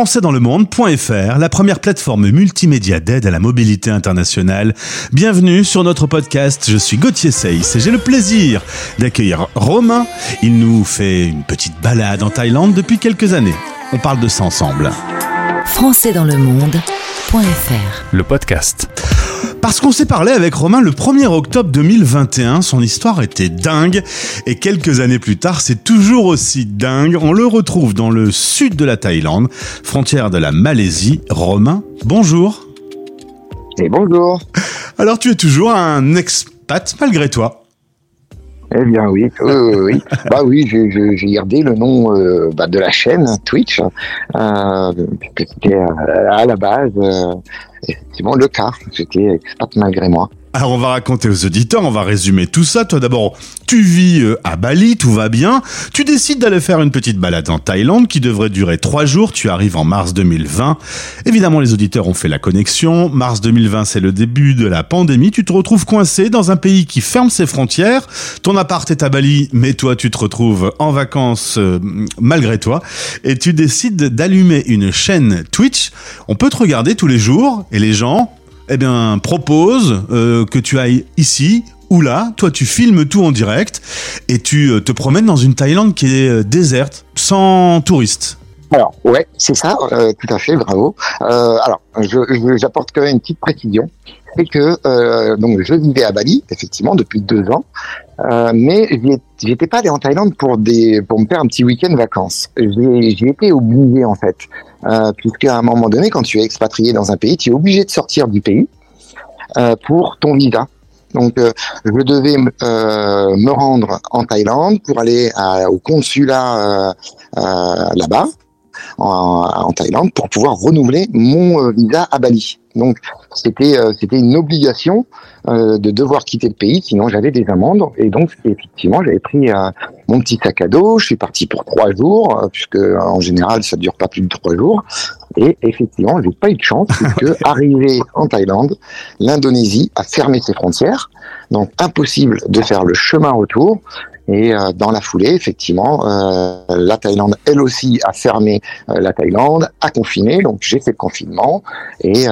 françaisdanslemonde.fr, la première plateforme multimédia d'aide à la mobilité internationale. Bienvenue sur notre podcast. Je suis Gauthier Seyss et j'ai le plaisir d'accueillir Romain. Il nous fait une petite balade en Thaïlande depuis quelques années. On parle de ça ensemble. françaisdanslemonde.fr Le podcast. Parce qu'on s'est parlé avec Romain le 1er octobre 2021, son histoire était dingue et quelques années plus tard, c'est toujours aussi dingue. On le retrouve dans le sud de la Thaïlande, frontière de la Malaisie. Romain, bonjour. Et bonjour. Alors tu es toujours un expat malgré toi. Eh bien oui, oui, oui, oui. bah oui, j'ai gardé le nom euh, bah, de la chaîne Twitch, euh, puisque c'était euh, à la base euh, effectivement le cas. J'étais expat malgré moi. Alors on va raconter aux auditeurs, on va résumer tout ça. Toi d'abord, tu vis euh, à Bali, tout va bien. Tu décides d'aller faire une petite balade en Thaïlande qui devrait durer trois jours. Tu arrives en mars 2020. Évidemment, les auditeurs ont fait la connexion. Mars 2020, c'est le début de la pandémie. Tu te retrouves coincé dans un pays qui ferme ses frontières. Ton appart est à Bali, mais toi, tu te retrouves en vacances euh, malgré toi. Et tu décides d'allumer une chaîne Twitch. On peut te regarder tous les jours et les gens eh bien, propose euh, que tu ailles ici ou là. Toi, tu filmes tout en direct et tu euh, te promènes dans une Thaïlande qui est euh, déserte, sans touristes. Alors ouais, c'est ça, tout à fait, bravo. Alors, je- je- j'apporte quand même une petite précision, c'est que euh, donc je vivais à Bali effectivement depuis deux ans, euh, mais j'étais pas allé en Thaïlande pour des pour me faire un petit week-end vacances. J'ai étais obligé en fait, euh, puisque à un moment donné, quand tu es expatrié dans un pays, tu es obligé de sortir du pays euh, pour ton visa. Donc, euh, je devais euh, me rendre en Thaïlande pour aller au consulat euh, euh, là-bas en, en Thaïlande pour pouvoir renouveler mon euh, visa à Bali. Donc c'était euh, c'était une obligation euh, de devoir quitter le pays, sinon j'avais des amendes. Et donc effectivement j'avais pris euh, mon petit sac à dos, je suis parti pour trois jours, euh, puisque euh, en général ça dure pas plus de trois jours. Et effectivement j'ai pas eu de chance puisque arrivé en Thaïlande, l'Indonésie a fermé ses frontières, donc impossible de faire le chemin retour. Et euh, dans la foulée, effectivement, euh, la Thaïlande, elle aussi, a fermé euh, la Thaïlande, a confiné. Donc j'ai fait le confinement et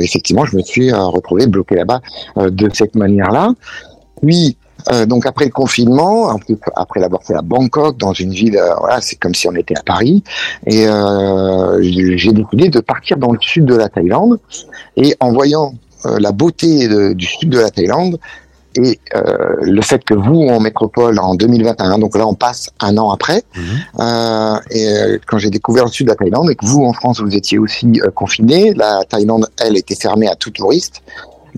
effectivement, je me suis retrouvé bloqué là-bas de cette manière-là. Puis donc après le confinement, après l'avoir fait à Bangkok, dans une ville, voilà, c'est comme si on était à Paris. Et j'ai décidé de partir dans le sud de la Thaïlande. Et en voyant la beauté du sud de la Thaïlande, et euh, le fait que vous, en métropole, en 2021, donc là on passe un an après, euh, et euh, quand j'ai découvert le sud de la Thaïlande, et que vous, en France, vous étiez aussi euh, confinés, la Thaïlande, elle, était fermée à tout touriste,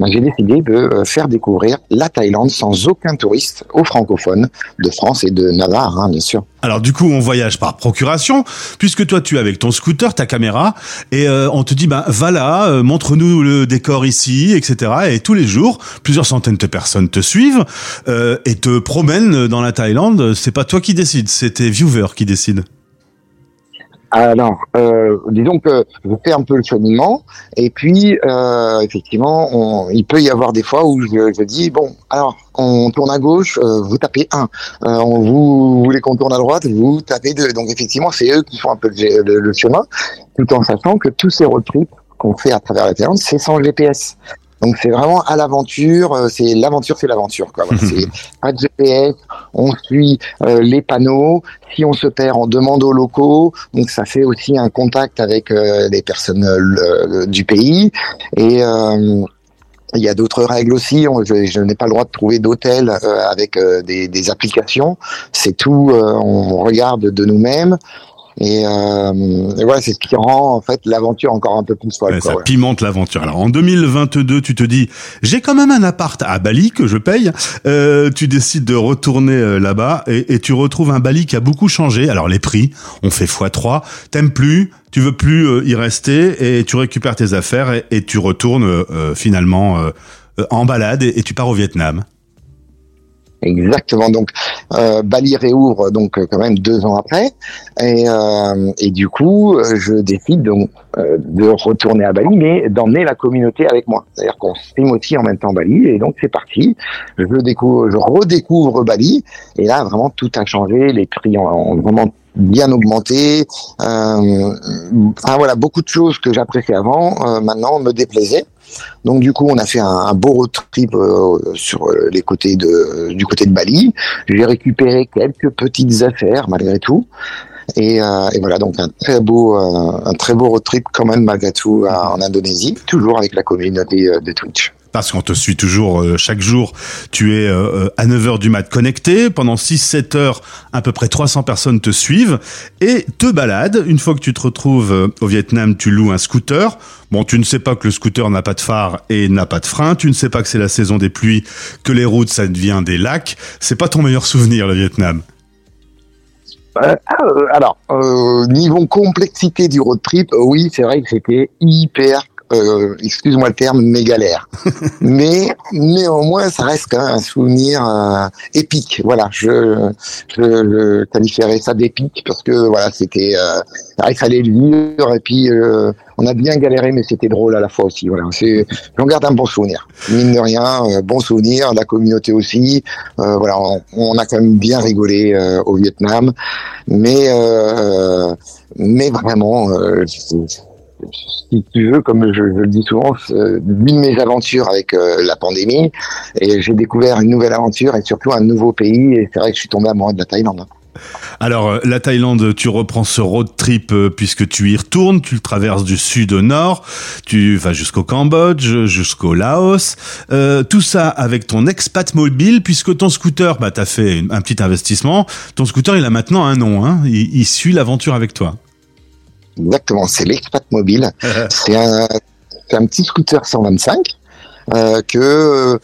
j'ai décidé de euh, faire découvrir la Thaïlande sans aucun touriste aux francophones de France et de Navarre, hein, bien sûr. Alors du coup, on voyage par procuration, puisque toi, tu es avec ton scooter, ta caméra, et euh, on te dit, ben va là, euh, montre-nous le décor ici, etc. Et tous les jours, plusieurs centaines de personnes te suivent euh, et te promènent dans la Thaïlande. C'est pas toi qui décides, c'est tes viewers qui décident. Alors, euh, disons que je fais un peu le cheminement, et puis euh, effectivement, on, il peut y avoir des fois où je, dis bon, alors on tourne à gauche, euh, vous tapez 1, euh, on, vous voulez qu'on tourne à droite, vous tapez 2. Donc effectivement, c'est eux qui font un peu le chemin, tout en sachant que tous ces road trips qu'on fait à travers la Thaïlande, c'est sans GPS. Donc c'est vraiment à l'aventure, euh, c'est l'aventure, c'est l'aventure. quoi. Voilà, c'est pas de GPS, on suit euh, les panneaux. Si on se perd, on demande aux locaux. Donc ça fait aussi un contact avec euh, les personnes euh, le- du pays. Et euh, il y a d'autres règles aussi. On- je je n'ai pas le droit de trouver d'hôtel euh, avec euh, des, des applications. C'est tout. euh, on regarde de nous-mêmes. Et, euh, et voilà, c'est ce qui rend en fait l'aventure encore un peu plus folle. Ouais, quoi, ça ouais. pimente l'aventure. Alors en 2022, tu te dis, j'ai quand même un appart à Bali que je paye. Euh, tu décides de retourner euh, là-bas et, et tu retrouves un Bali qui a beaucoup changé. Alors les prix, on fait x3. T'aimes plus, tu veux plus euh, y rester et tu récupères tes affaires et, et tu retournes euh, finalement euh, euh, en balade et, et tu pars au Vietnam. Exactement. Donc, euh, Bali réouvre donc euh, quand même deux ans après, et, euh, et du coup, euh, je décide donc euh, de retourner à Bali, mais d'emmener la communauté avec moi. C'est-à-dire qu'on stream aussi en même temps Bali, et donc c'est parti. Je découvre, je redécouvre Bali, et là vraiment tout a changé. Les prix ont, ont vraiment bien augmenté. Euh, enfin voilà, beaucoup de choses que j'appréciais avant, maintenant me déplaisaient. Donc du coup, on a fait un, beau road trip sur les côtés de du côté de Bali. J'ai récupéré quelques petites affaires malgré tout. Et, et, voilà, donc un très beau, un très beau road trip quand même malgré tout en Indonésie, toujours avec la communauté de Twitch parce qu'on te suit toujours euh, chaque jour. Tu es euh, euh, à 9h du mat connecté. Pendant 6-7 heures, à peu près 300 personnes te suivent et te baladent. Une fois que tu te retrouves au Vietnam, tu loues un scooter. Bon, tu ne sais pas que le scooter n'a pas de phare et n'a pas de frein. Tu ne sais pas que c'est la saison des pluies, que les routes, ça devient des lacs. C'est pas ton meilleur souvenir, le Vietnam. alors, niveau complexité du road trip, oui, c'est vrai que c'était hyper euh, excuse-moi le terme, mes galères. mais néanmoins, ça reste quand même un souvenir euh, épique. Voilà, je, je, qualifierais ça d'épique parce que voilà, c'était, euh, il fallait le vivre et puis euh, on a bien galéré, mais c'était drôle à la fois aussi. Voilà, c'est, j'en garde un bon souvenir. Mine de rien, bon souvenir. La communauté aussi. voilà, on, on, a quand même bien rigolé au Vietnam, mais mais vraiment si tu veux, comme je, le dis souvent, l'une de mes aventures avec euh, la pandémie, et j'ai découvert une nouvelle aventure et surtout un nouveau pays, et c'est vrai que je suis tombé amoureux de la Thaïlande. Alors, euh, la Thaïlande, tu reprends ce road trip euh, puisque tu y retournes, tu le traverses du sud au nord, tu vas jusqu'au Cambodge, jusqu'au Laos, tout ça avec ton expat mobile puisque ton scooter, bah, t'as fait un petit investissement, ton scooter, il a maintenant un nom, hein, il suit l'aventure avec toi. Exactement, c'est l'expat mobile. c'est un, un, petit scooter 125 euh, que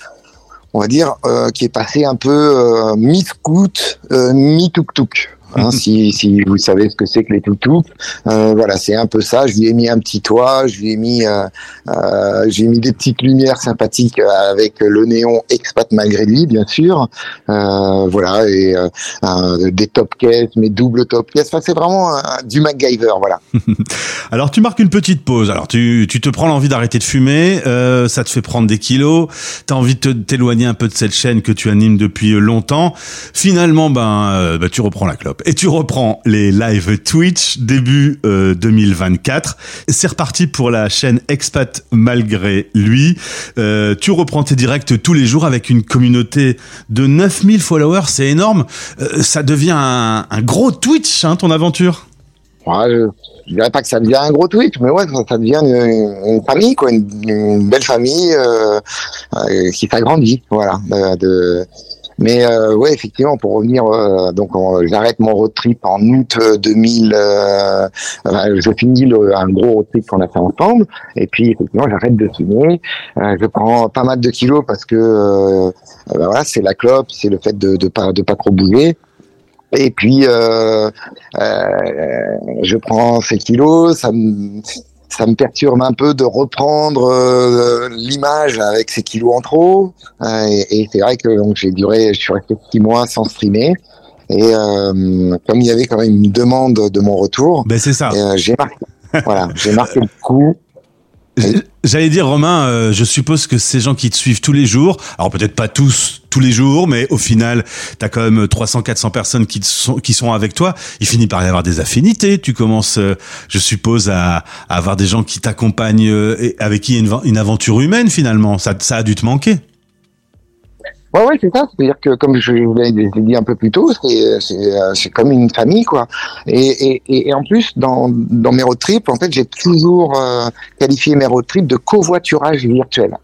on va dire euh, qui est passé un peu euh, mi-scoot, euh, mi-tuk-tuk. Hein, si, si vous savez ce que c'est que les toutous, euh, voilà, c'est un peu ça. Je lui ai mis un petit toit, je lui ai mis, euh, euh, j'ai mis des petites lumières sympathiques avec le néon expat malgré lui, bien sûr. Euh, voilà, et euh, des top cases, mais double top cases. Enfin, c'est vraiment du MacGyver, voilà. Alors, tu marques une petite pause. Alors, tu, tu te prends l'envie d'arrêter de fumer, ça te fait prendre des kilos. T'as envie de t'éloigner un peu de cette chaîne que tu animes depuis longtemps. Finalement, ben, ben tu reprends la clope et tu reprends les live Twitch début 2024. Euh, C'est reparti pour la chaîne Expat malgré lui. Euh, tu reprends tes directs tous les jours avec une communauté de 9000 followers, c'est énorme. Euh, ça devient un, gros Twitch, hein, ton aventure. Ouais, je, dirais pas que ça devient un gros Twitch, mais ouais, ça, devient une, famille, quoi, une, belle famille qui s'agrandit, voilà. Mais euh, ouais, effectivement, pour revenir, euh, donc j'arrête mon road trip en août 2000. Euh, euh, je finis le, un gros road trip qu'on a fait ensemble, et puis effectivement, j'arrête de fumer. je prends pas mal de kilos parce que ben voilà, c'est la clope, c'est le fait de de pas de pas trop bouger. Et puis, euh, euh, je prends ces kilos, ça me, ça me perturbe un peu de reprendre euh, l'image avec ces kilos en trop. Euh, et, c'est vrai que donc j'ai duré, je suis resté six mois sans streamer. Et euh, comme il y avait quand même une demande de mon retour, ben c'est ça. j'ai marqué, voilà, j'ai marqué le coup. J'allais dire Romain, euh, je suppose que ces gens qui te suivent tous les jours, alors peut-être pas tous tous les jours, mais au final, tu as quand même 300 400 personnes qui sont qui sont avec toi, il finit par y avoir des affinités, tu commences euh, je suppose à, avoir des gens qui t'accompagnent euh, et avec qui il y a une, une aventure humaine finalement, ça ça a dû te manquer. Ouais, ouais, c'est ça. C'est-à-dire que, comme je vous l'ai dit un peu plus tôt, c'est, c'est, c'est comme une famille, quoi. Et, et, et en plus, dans, dans mes road trips, en fait, j'ai toujours euh, qualifié mes road trips de covoiturage virtuel.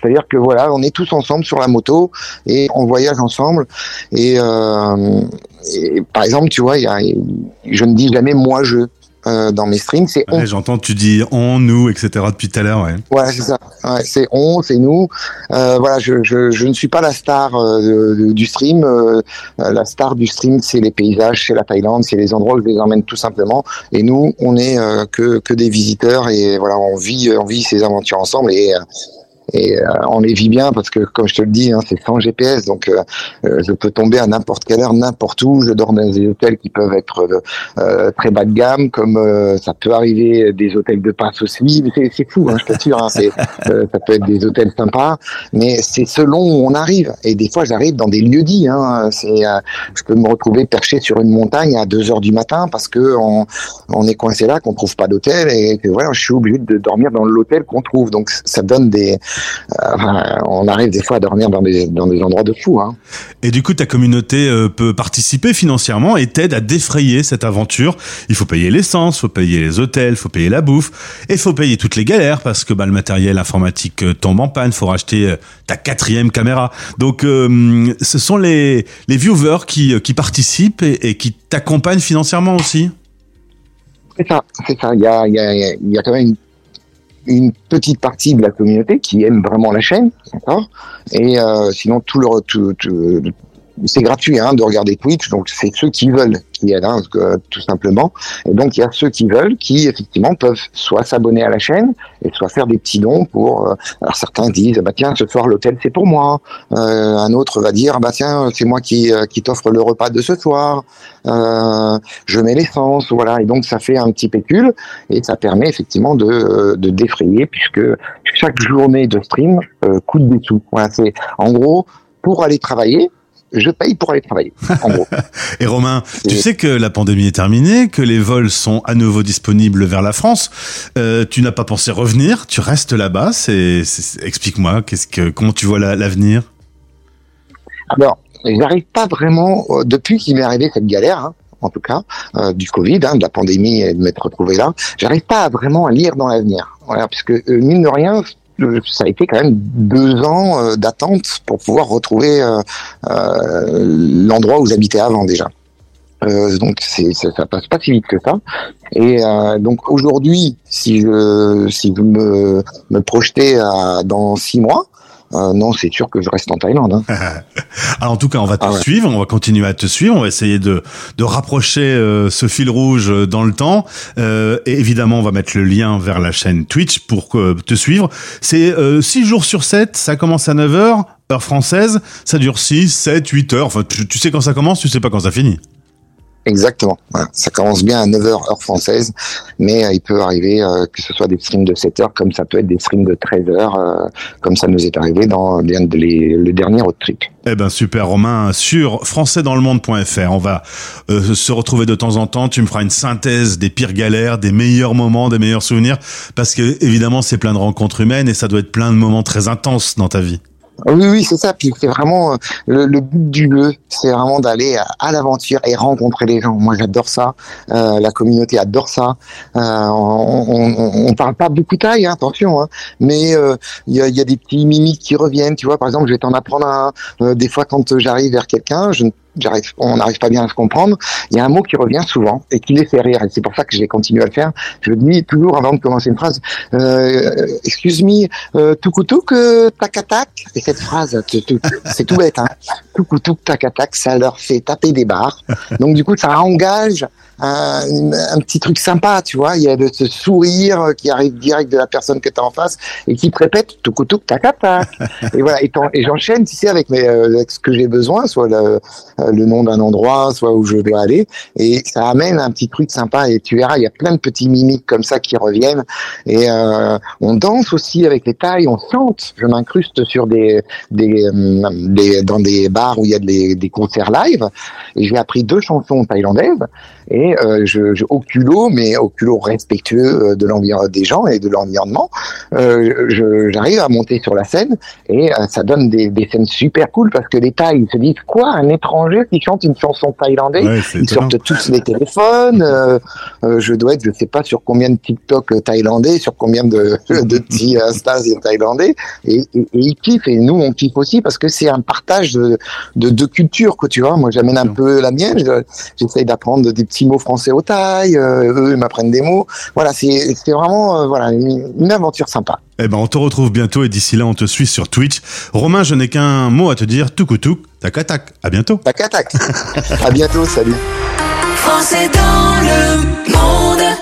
C'est-à-dire que voilà, on est tous ensemble sur la moto et on voyage ensemble. Et, euh, par exemple, tu vois, y a, je ne dis jamais moi je. Euh, dans mes streams, c'est on. J'entends, tu dis on, nous, etc. depuis tout à l'heure, ouais. Ouais, c'est ça. Ouais, c'est on, c'est nous. Euh, voilà, je, je, je, ne suis pas la star euh, du stream. La star du stream, c'est les paysages, c'est la Thaïlande, c'est les endroits où je les emmène tout simplement. Et nous, on est que que des visiteurs et voilà, on vit on vit ces aventures ensemble et et on les vit bien parce que, comme je te le dis, hein, c'est sans GPS, donc je peux tomber à n'importe quelle heure, n'importe où. Je dors dans des hôtels qui peuvent être très bas de gamme, comme ça peut arriver des hôtels de passe aussi. C'est fou, hein, je t'assure. Hein, ça peut être des hôtels sympas, mais c'est selon où on arrive. Et des fois, j'arrive dans des lieux dits. Hein, c'est, je peux me retrouver perché sur une montagne à 2 heures du matin parce que on, on est coincé là, qu'on trouve pas d'hôtel et que voilà, je suis obligé de dormir dans l'hôtel qu'on trouve. Donc ça donne des, euh, on arrive des fois à dormir dans des dans des endroits de fou. Hein. Et du coup, ta communauté euh, peut participer financièrement et t'aide à défrayer cette aventure. Il faut payer l'essence, faut payer les hôtels, faut payer la bouffe et faut payer toutes les galères parce que bah, le matériel informatique euh, tombe en panne, faut racheter ta quatrième caméra. Donc ce sont les les viewers qui qui participent et, et qui t'accompagnent financièrement aussi. C'est ça, c'est ça. Il y a, il y, a, il y a quand même une, une, petite partie de la communauté qui aime vraiment la chaîne, d'accord? Et euh, sinon, tout le, tout, c'est gratuit hein, de regarder Twitch, donc c'est ceux qui veulent qui aident, hein, tout simplement. Et donc il y a ceux qui veulent, qui effectivement peuvent soit s'abonner à la chaîne et soit faire des petits dons pour. Euh, alors certains disent bah tiens ce soir l'hôtel c'est pour moi. Euh, un autre va dire bah tiens c'est moi qui euh, qui t'offre le repas de ce soir. Euh, je mets l'essence, voilà. Et donc ça fait un petit pécule et ça permet effectivement de de défrayer puisque chaque journée de stream coûte des sous. Voilà, c'est en gros pour aller travailler je paye pour aller travailler, en gros. Et Romain, tu sais que la pandémie est terminée, que les vols sont à nouveau disponibles vers la France. Euh, tu n'as pas pensé revenir, tu restes là-bas. Explique-moi, qu'est-ce que, comment tu vois l'avenir? Alors, j'arrive pas vraiment euh, depuis qu'il m'est arrivé cette galère. Hein, en tout cas, euh, du Covid, hein, de la pandémie et de m'être retrouvé là, j'arrive pas vraiment à lire dans l'avenir. Voilà, puisque euh, mine de rien, ça a été quand même deux ans euh, d'attente pour pouvoir retrouver euh, euh, l'endroit où j'habitais avant déjà. donc ça, ça, passe pas si vite que ça. Et donc aujourd'hui, si je si vous me me projetez dans six mois, euh, non, c'est sûr que je reste en Thaïlande. Hein. Alors en tout cas, on va te ah suivre, on va continuer à te suivre, on va essayer de, de rapprocher euh, ce fil rouge dans le temps. Euh, et évidemment, on va mettre le lien vers la chaîne Twitch pour te suivre. C'est 6 jours sur 7, ça commence à 9h, heure française, ça dure 6, 7, 8 heures. Enfin, tu, tu sais quand ça commence, tu sais pas quand ça finit. Exactement. Ça commence bien à 9h heure française, mais euh, il peut arriver euh, que ce soit des streams de 7 heures, comme ça peut être des streams de 13 heures, euh, comme ça nous est arrivé dans les, le dernier autre truc. Eh ben super Romain, sur françaisdanslemonde.fr, on va se retrouver de temps en temps, tu me feras une synthèse des pires galères, des meilleurs moments, des meilleurs souvenirs, parce que évidemment c'est plein de rencontres humaines et ça doit être plein de moments très intenses dans ta vie. Oui, oui, c'est ça. Puis c'est vraiment euh, le, but du jeu, c'est vraiment d'aller à, l'aventure et rencontrer les gens. Moi, j'adore ça. Euh, la communauté adore ça. Euh, on, on, parle pas beaucoup taille, hein, attention, hein, mais il y, a, des petits mimiques qui reviennent. Tu vois, par exemple, je vais t'en apprendre un. Des fois, quand j'arrive vers quelqu'un, je on n'arrive pas bien à se comprendre. Il y a un mot qui revient souvent et qui les fait rire. Et c'est pour ça que je vais continuer à le faire. Je dis toujours avant de commencer une phrase. Euh, excuse me, euh, que euh, tac. Et cette phrase, c'est tout bête. Hein. Touc tac ça leur fait taper des barres. Donc du coup, ça engage un, petit truc sympa, tu vois. Il y a ce sourire qui arrive direct de la personne que tu as en face et qui te répète touc tac tac. Et voilà. Et, j'enchaîne, tu sais, euh, avec ce que j'ai besoin, soit le, euh, le nom d'un endroit, soit où je dois aller. Et ça amène un petit truc sympa. Et tu verras, il y a plein de petits mimiques comme ça qui reviennent. Et euh, on danse aussi avec les tailles, on chante. Je m'incruste sur des, des, euh, des, dans des bars où il y a des, des concerts live. Et j'ai appris deux chansons thaïlandaises. Et euh, je, je, au culot, mais au culot respectueux de l'environnement des gens et de l'environnement, euh, j'arrive à monter sur la scène et ça donne des, des scènes super cool parce que les Thaïs se disent quoi un étranger qui chantent une chanson thaïlandaise? Ils sortent tous les téléphones. Euh, euh, je dois être, je sais pas sur combien de TikTok thaïlandais, sur combien de, de petits Insta thaïlandais. Et, et, ils kiffent. Et nous, on kiffe aussi parce que c'est un partage de, de, de culture, quoi, tu vois. Moi, j'amène un peu la mienne. J'essaye d'apprendre des petits mots français au thaï. Euh, eux, ils m'apprennent des mots. Voilà, c'est vraiment voilà, une, une aventure sympa. Eh ben, on te retrouve bientôt et d'ici là, on te suit sur Twitch. Romain, je n'ai qu'un mot à te dire. Touk tac tac. À bientôt. Tac tac. à bientôt. Salut. Français dans le monde.